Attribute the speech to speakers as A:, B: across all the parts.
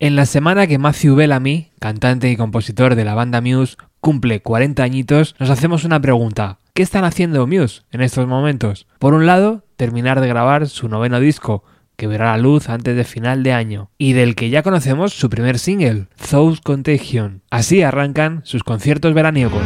A: En la semana que Matthew Bellamy, cantante y compositor de la banda Muse, cumple 40 añitos, nos hacemos una pregunta. ¿Qué están haciendo Muse en estos momentos? Por un lado, terminar de grabar su noveno disco, que verá la luz antes de final de año, y del que ya conocemos su primer single, Thought Contagion. Así arrancan sus conciertos veraniegos.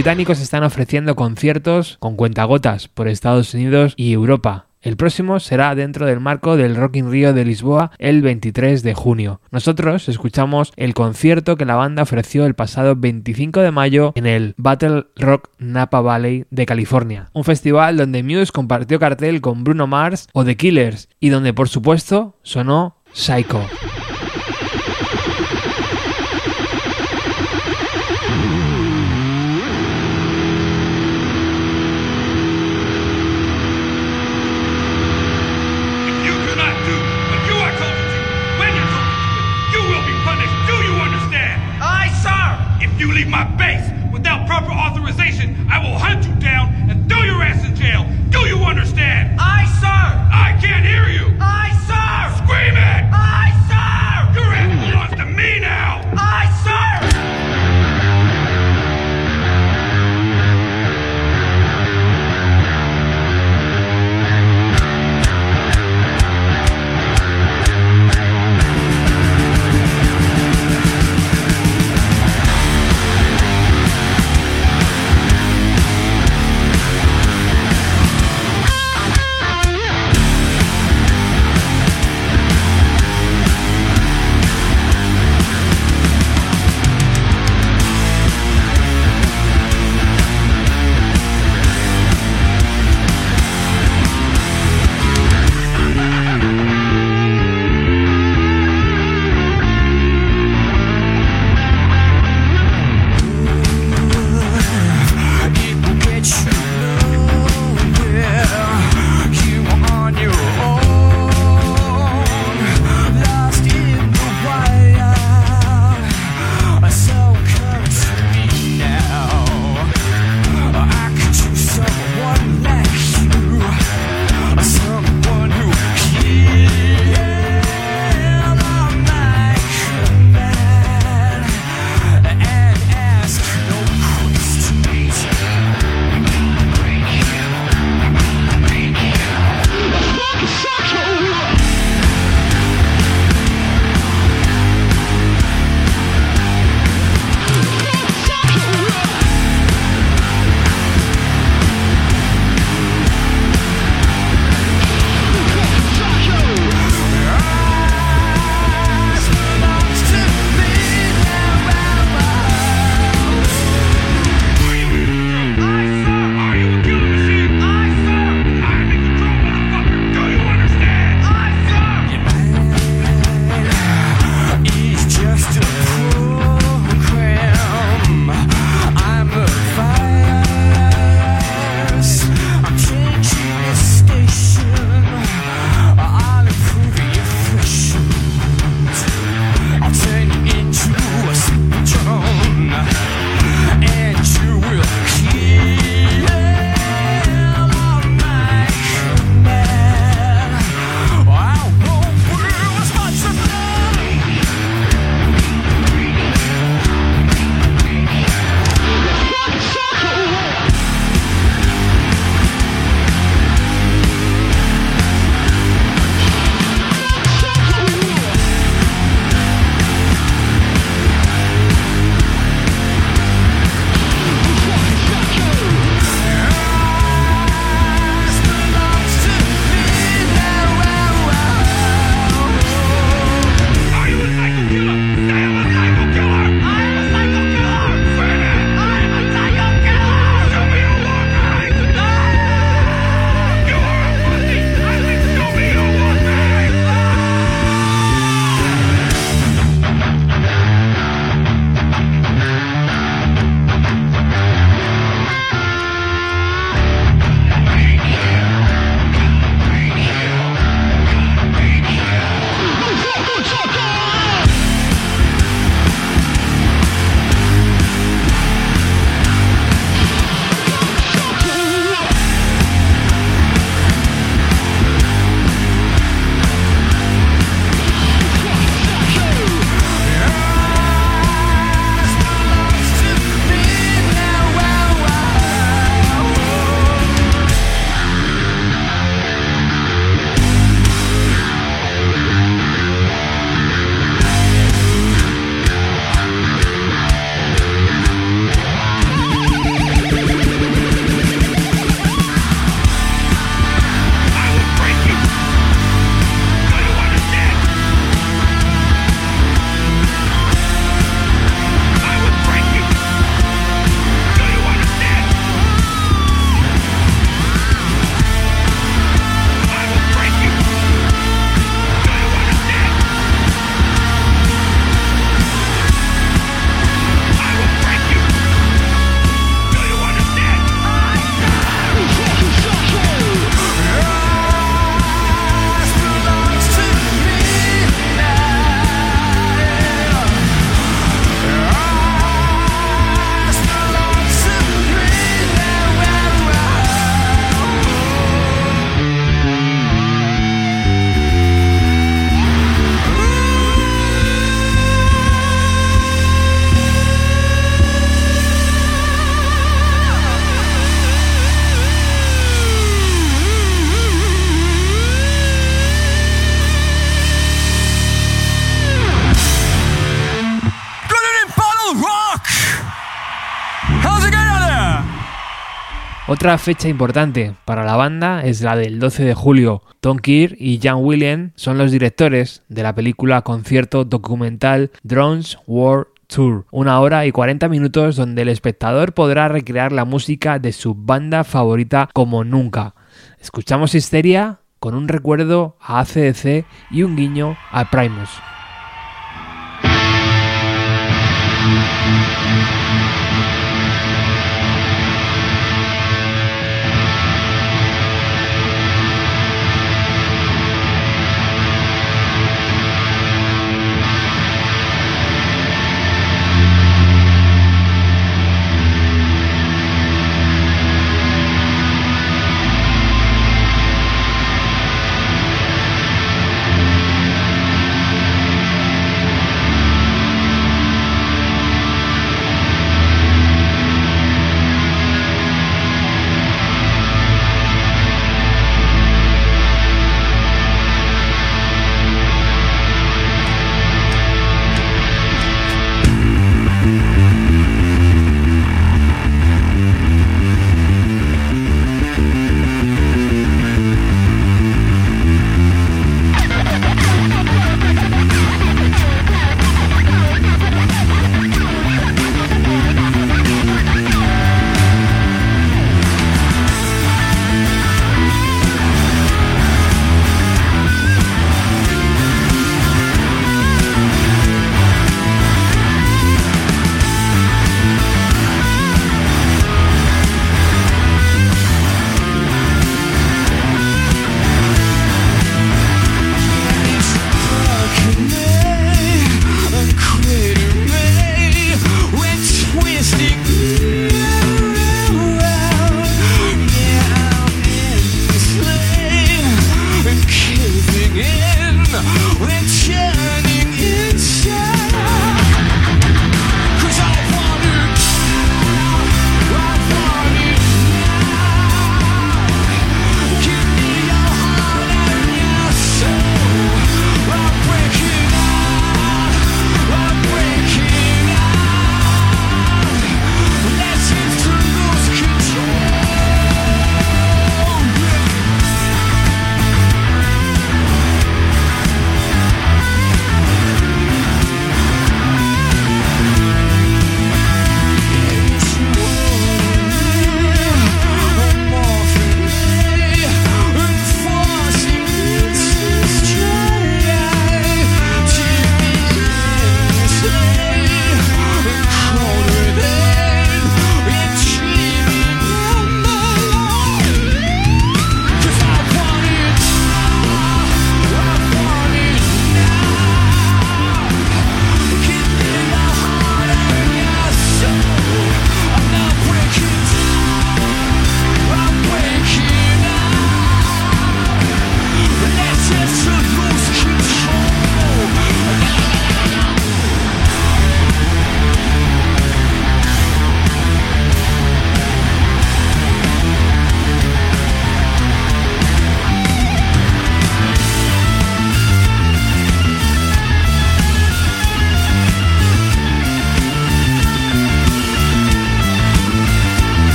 A: Británicos están ofreciendo conciertos con cuentagotas por Estados Unidos y Europa. El próximo será dentro del marco del Rock in Rio de Lisboa el 23 de junio. Nosotros escuchamos el concierto que la banda ofreció el pasado 25 de mayo en el Battle Rock Napa Valley de California, un festival donde Muse compartió cartel con Bruno Mars o The Killers y donde por supuesto sonó Psycho.
B: I will hunt
C: Otra fecha importante para la banda es la del 12 de julio. Tom Keir y Jan Williams son los directores de la película concierto documental Drones War Tour, una hora y 40 minutos donde el espectador podrá recrear la música de su banda favorita como nunca. Escuchamos Histeria con un recuerdo a ACDC y un guiño a Primus.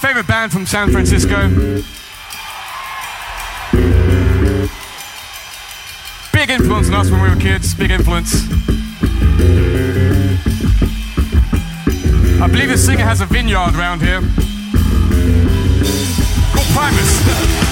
D: Favorite band from San Francisco. Big influence on us when we were kids, big influence. I believe the singer has a vineyard around here. Called Primus.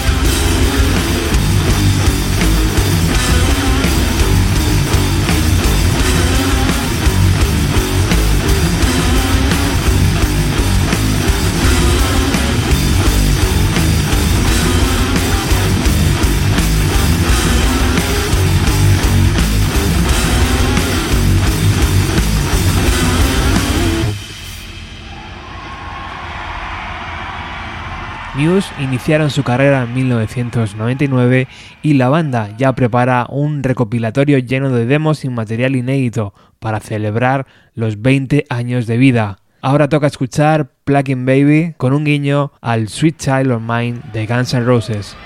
C: Muse iniciaron su carrera en 1999 y la banda ya prepara un recopilatorio lleno de demos y material inédito para celebrar los 20 años de vida. Ahora toca escuchar Plugging Baby con un guiño al Sweet Child of Mine de Guns N' Roses.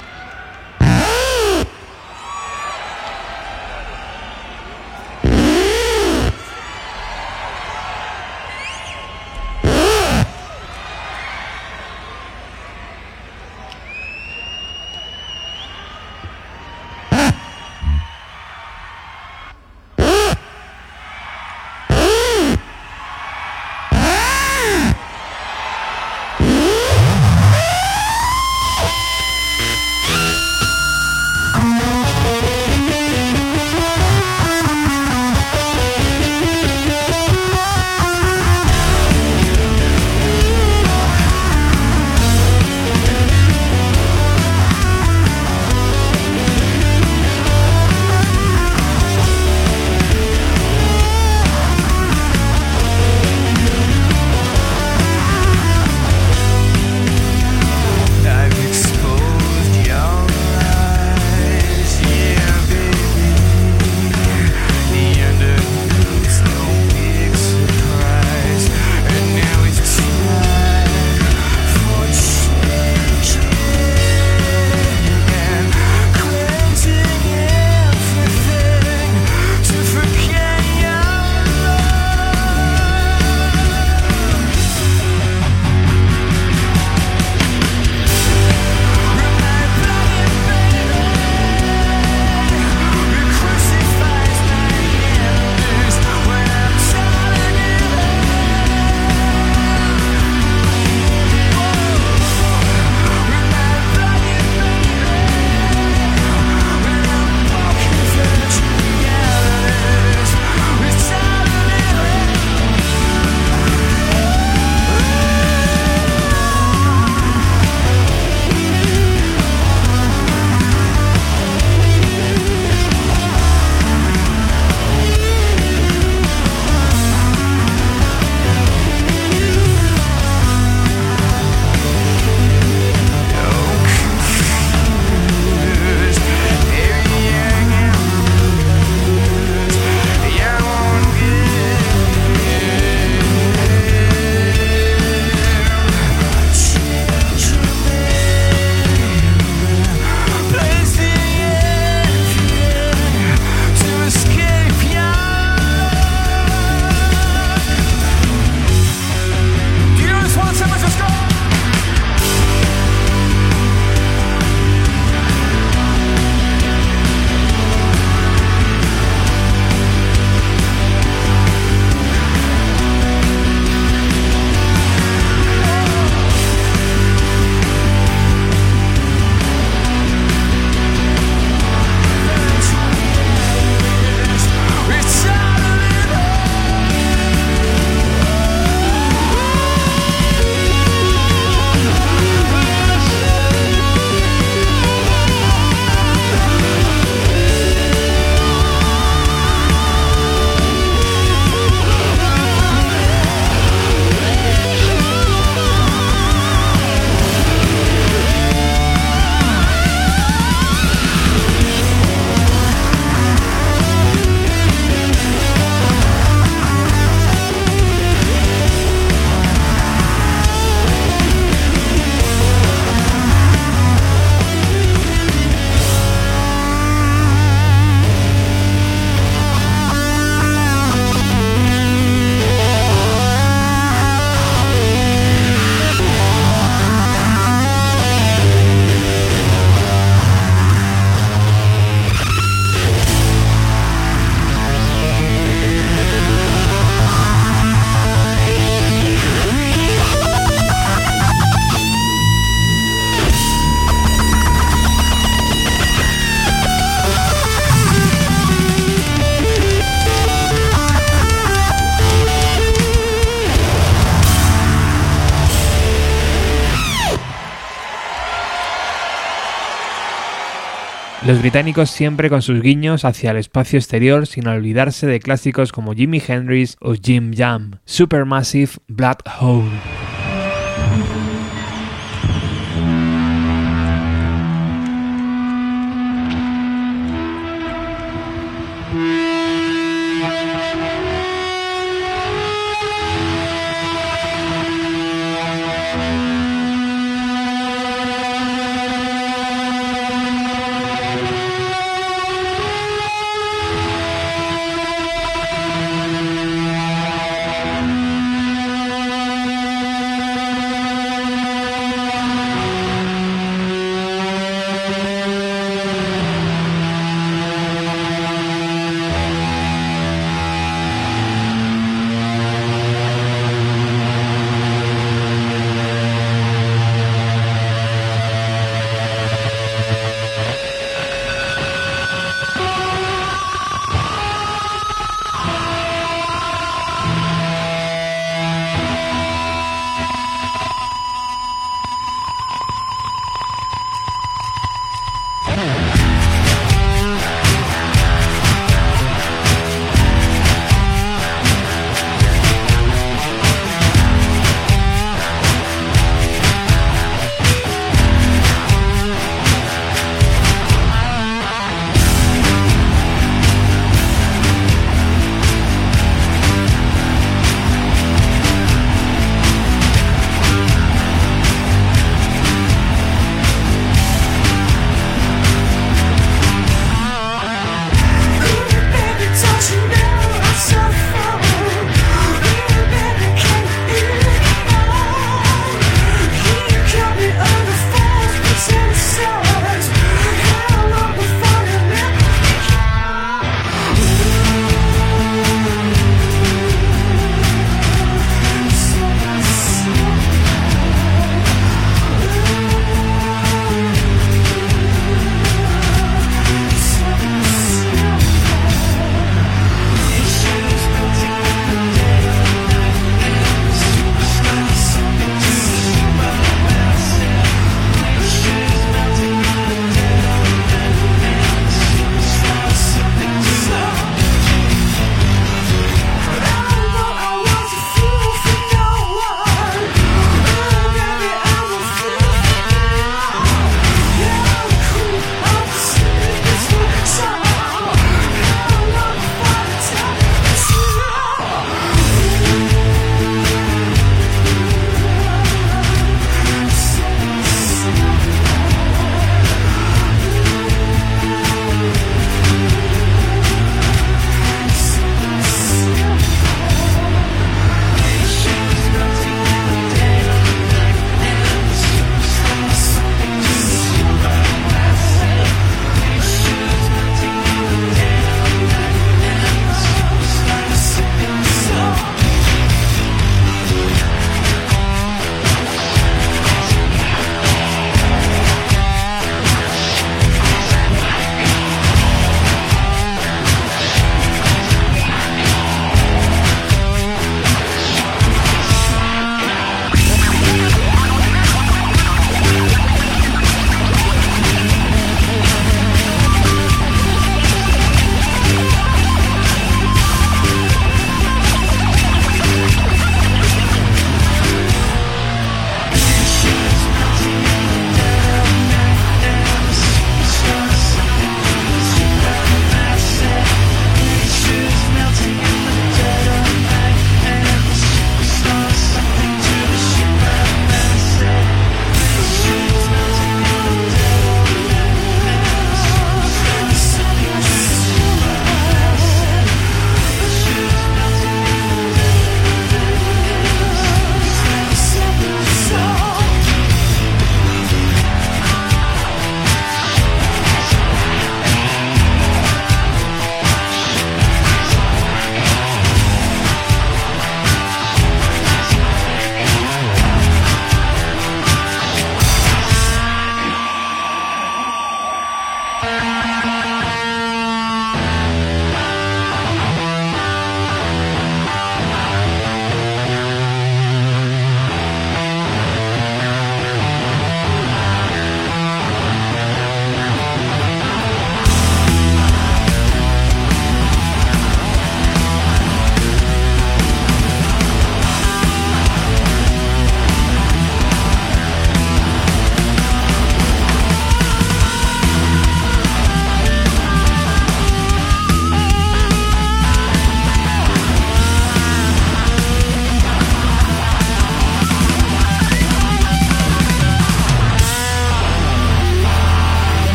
C: Los británicos siempre con sus guiños hacia el espacio exterior sin olvidarse de clásicos como Jimi Hendrix o Jim Jam. Supermassive Black Hole.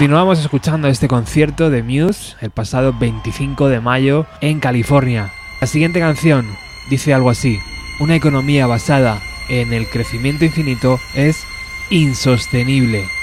E: Continuamos escuchando este concierto de Muse el pasado 25 de mayo en California. La siguiente canción dice algo así. Una economía basada en el crecimiento infinito es insostenible.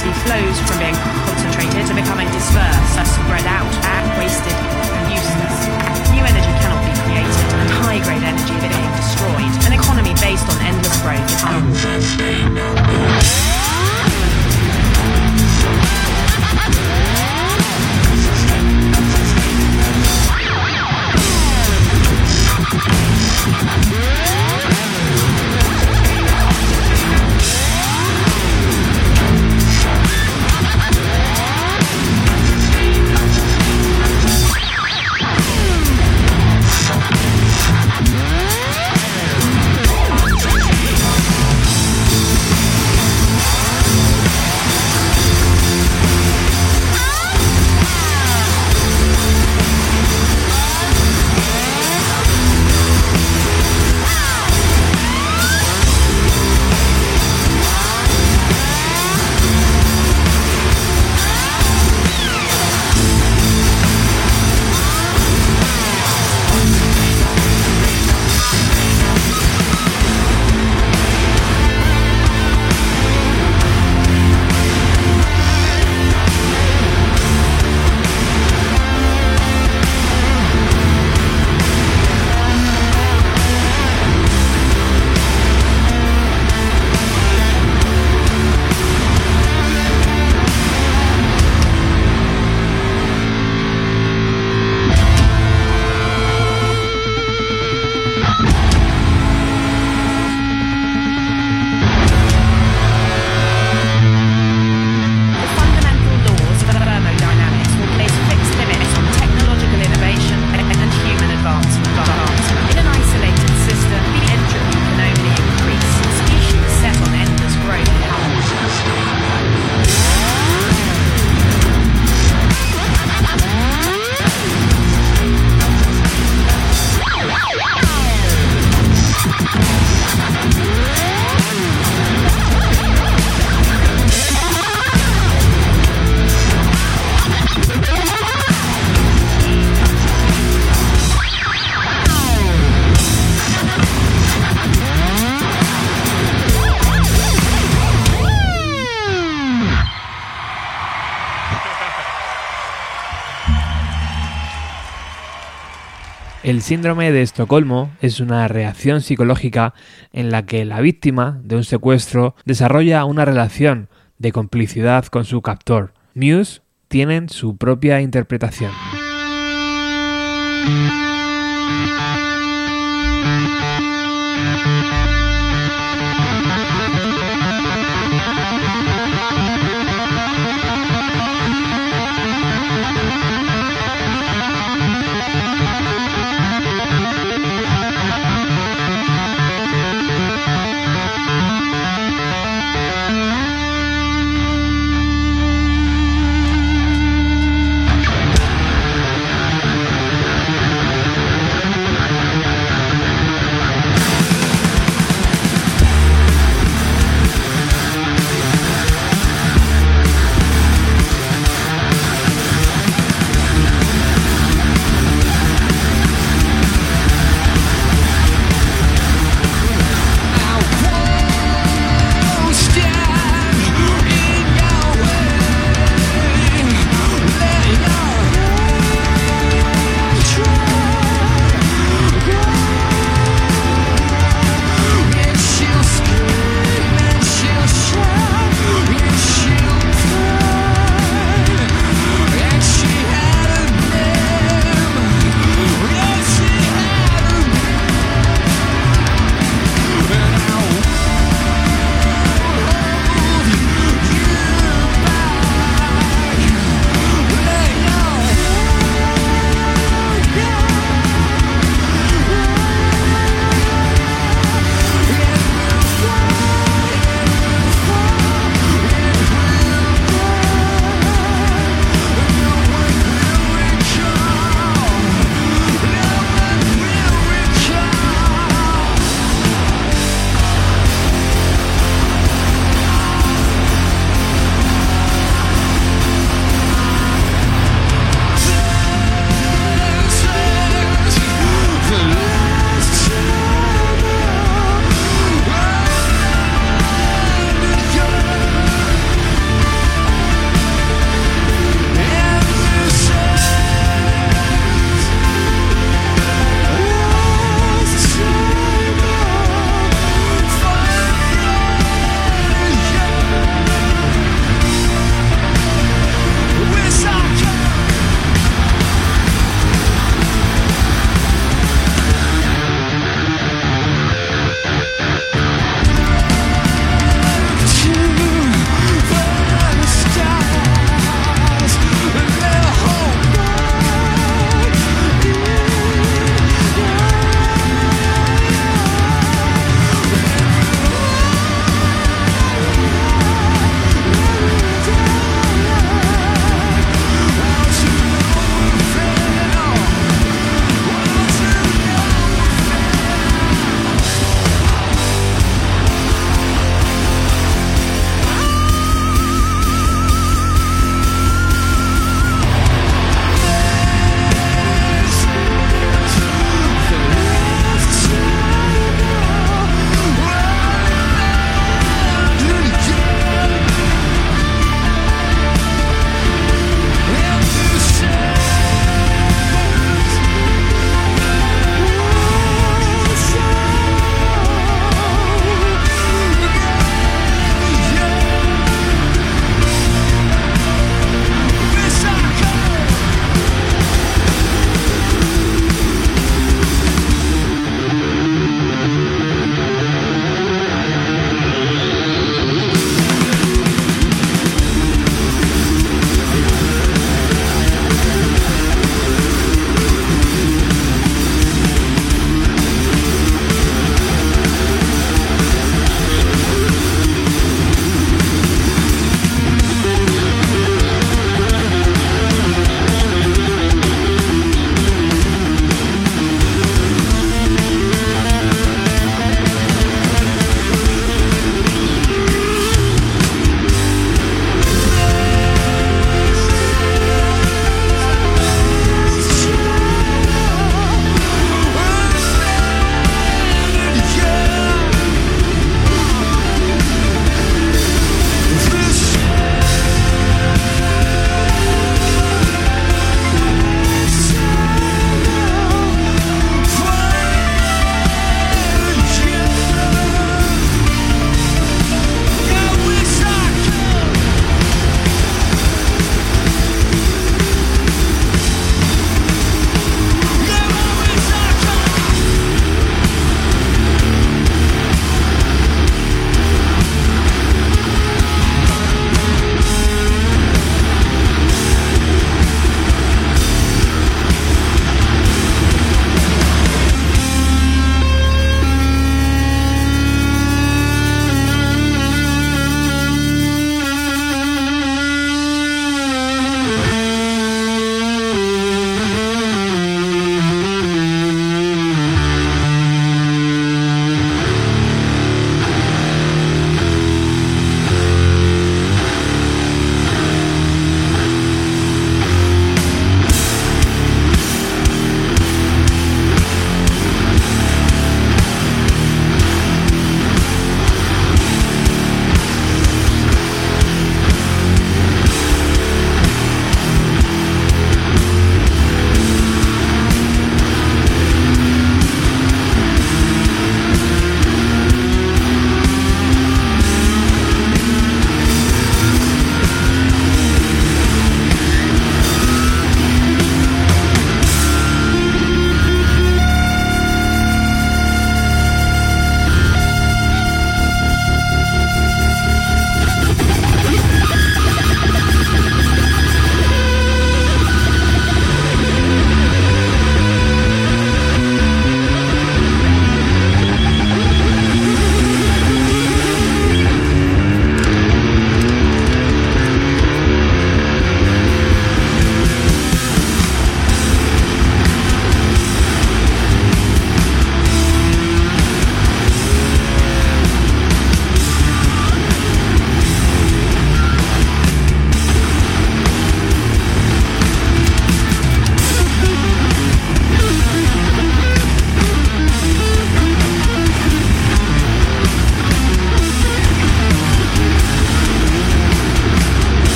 E: Continuously flows from being concentrated to becoming dispersed, spread out, and wasted and useless. New energy cannot be created, and high-grade energy being destroyed. An economy based on endless growth is harmful.
C: El síndrome de Estocolmo es una reacción psicológica en la que la víctima de un secuestro desarrolla una relación de complicidad con su captor. Muse tienen su propia interpretación.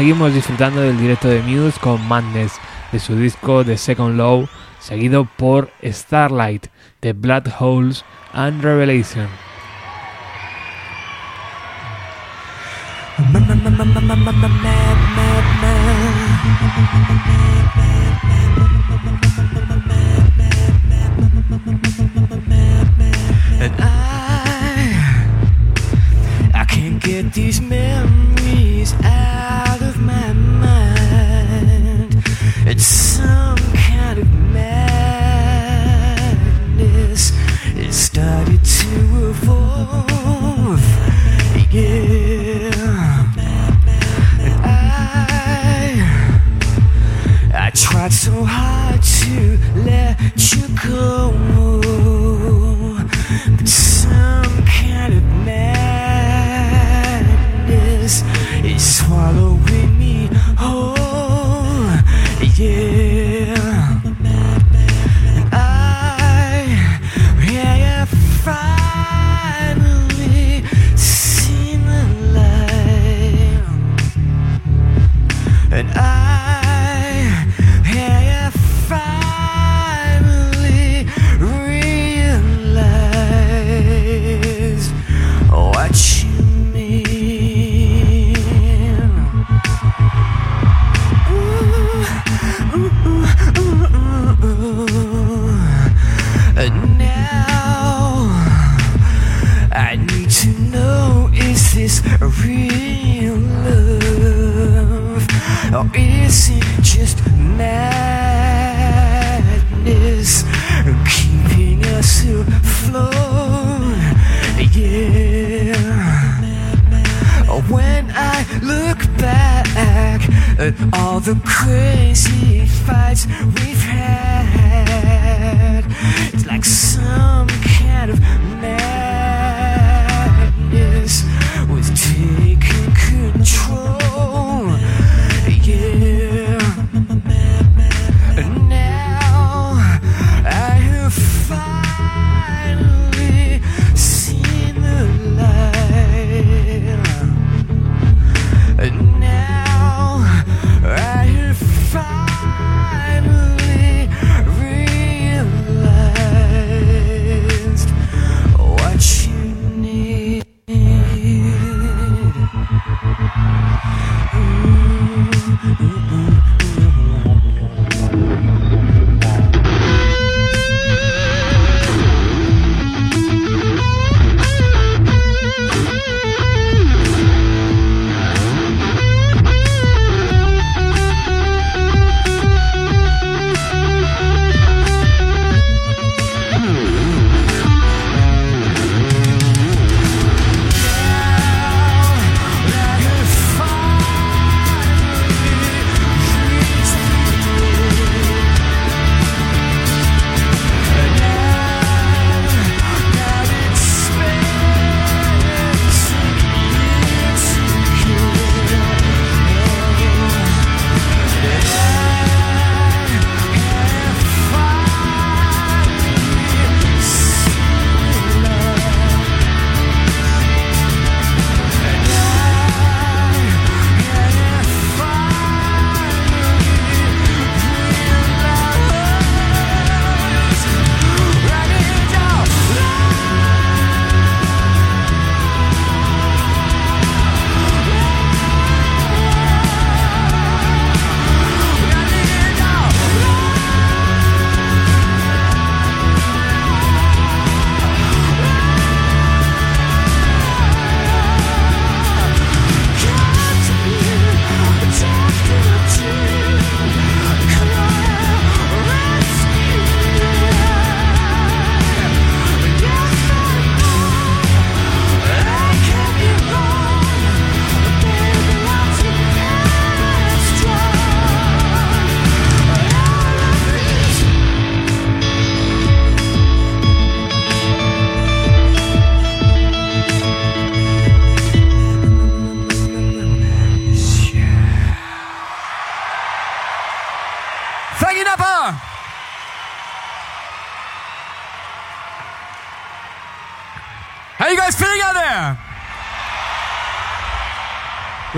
C: Seguimos disfrutando del directo de Muse con Madness de su disco The Second Low, seguido por Starlight de Blood Holes and Revelation.
F: Tried so hard to let you go. To know is this real love or is it just madness keeping us afloat? Yeah. When I look back at all the crazy fights we've had, it's like some kind of madness
A: true.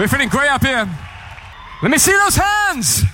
A: We're feeling great up here. Let me see those hands.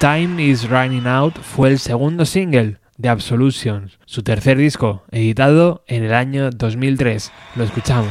C: Time is Running Out fue el segundo single de Absolutions, su tercer disco, editado en el año 2003. Lo escuchamos.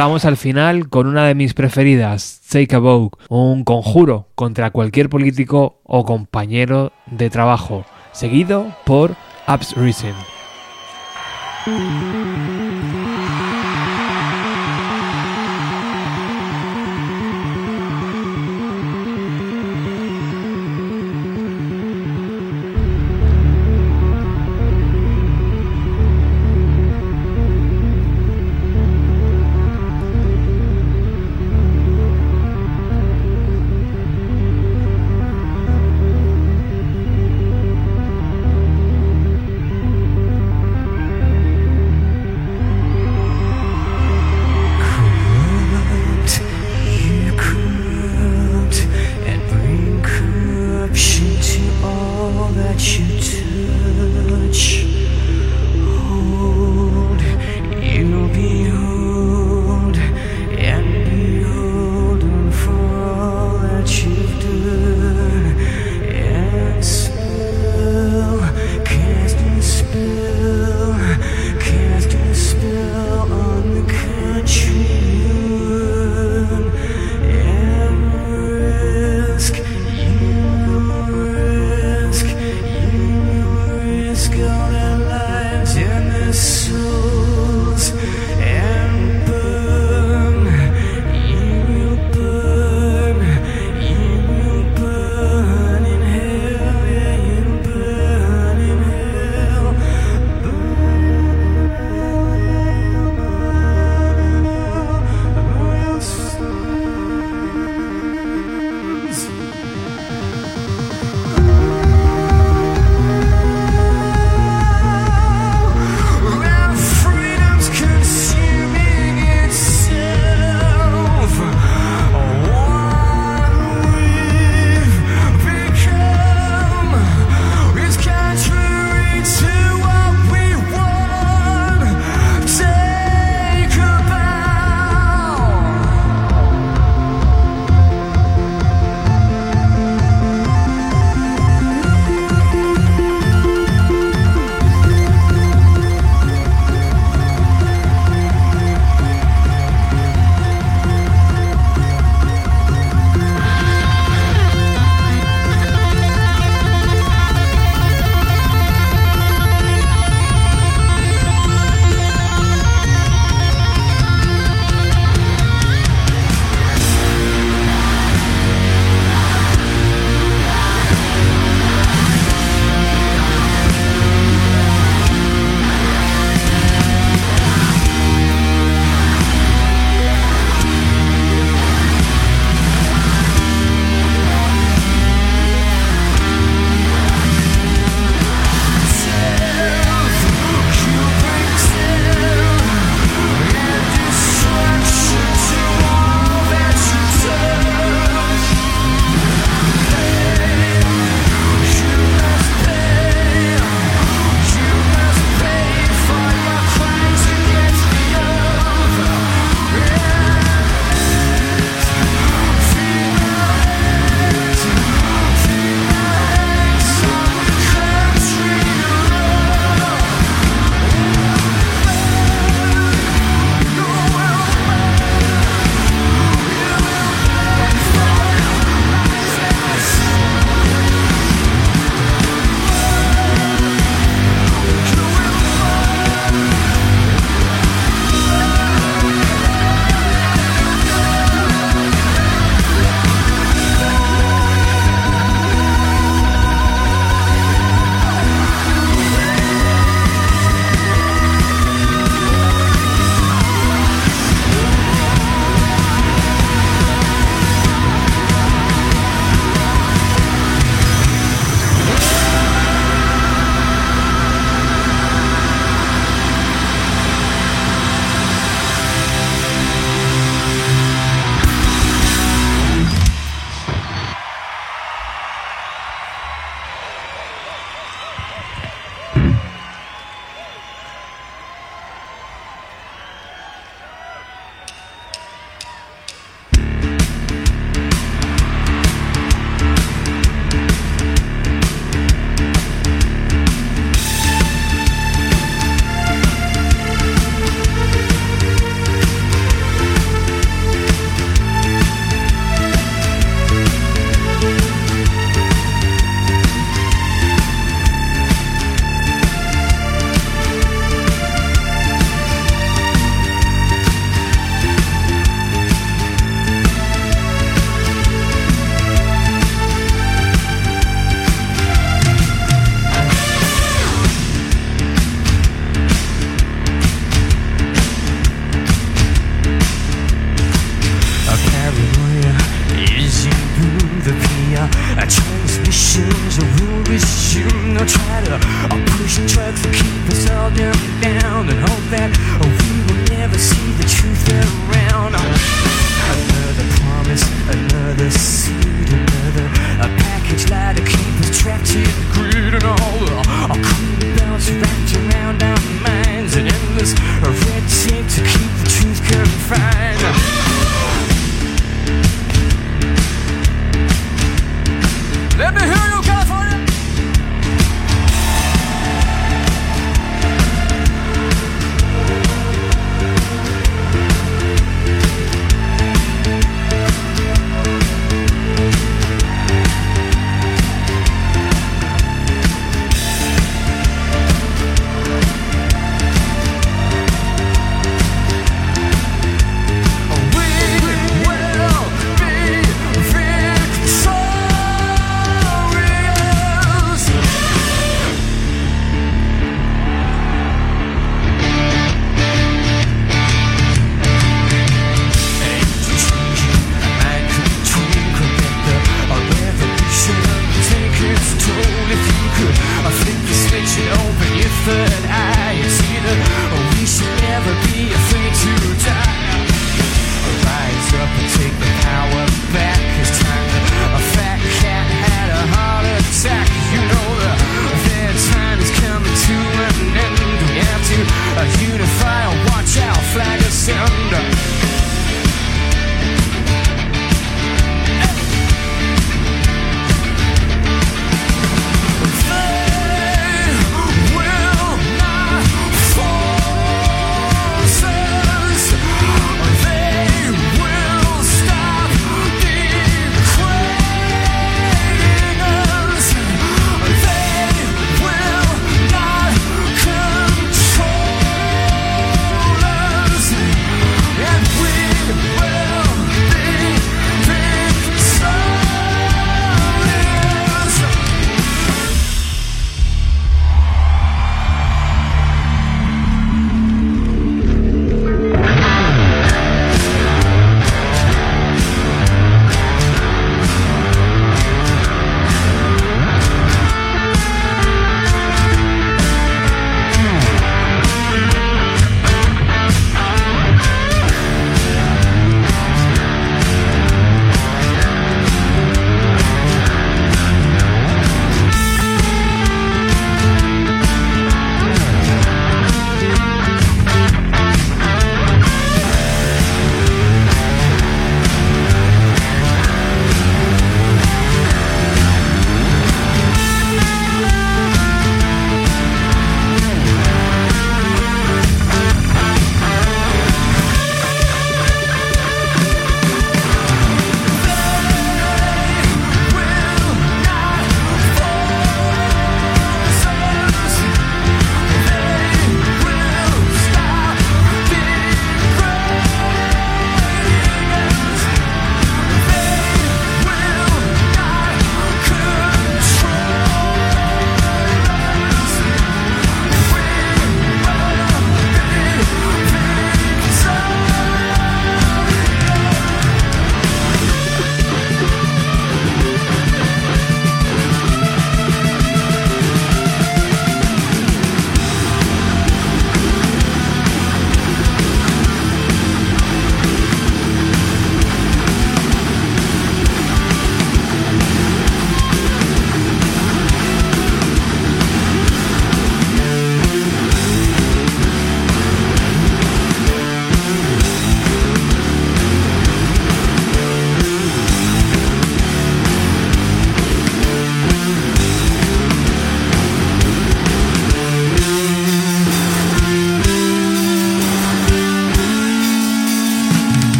C: Llegamos al final con una de mis preferidas, Take a Vogue, un conjuro contra cualquier político o compañero de trabajo, seguido por Ups Reason.
A: work.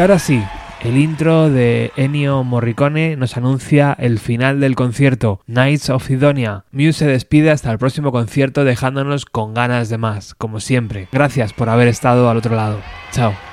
A: ahora sí, el intro de Ennio Morricone nos anuncia el final del concierto, Nights of Sidonia. Muse se despide hasta el próximo concierto dejándonos con ganas de más, como siempre. Gracias por haber estado al otro lado. Chao.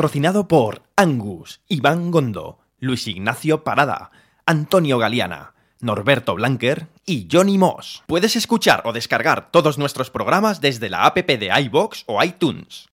G: Patrocinado por Angus, Iván Gondo, Luis Ignacio Parada, Antonio Galeana, Norberto Blanquer y Johnny Moss. Puedes escuchar o descargar todos nuestros programas desde la app de iBox o iTunes.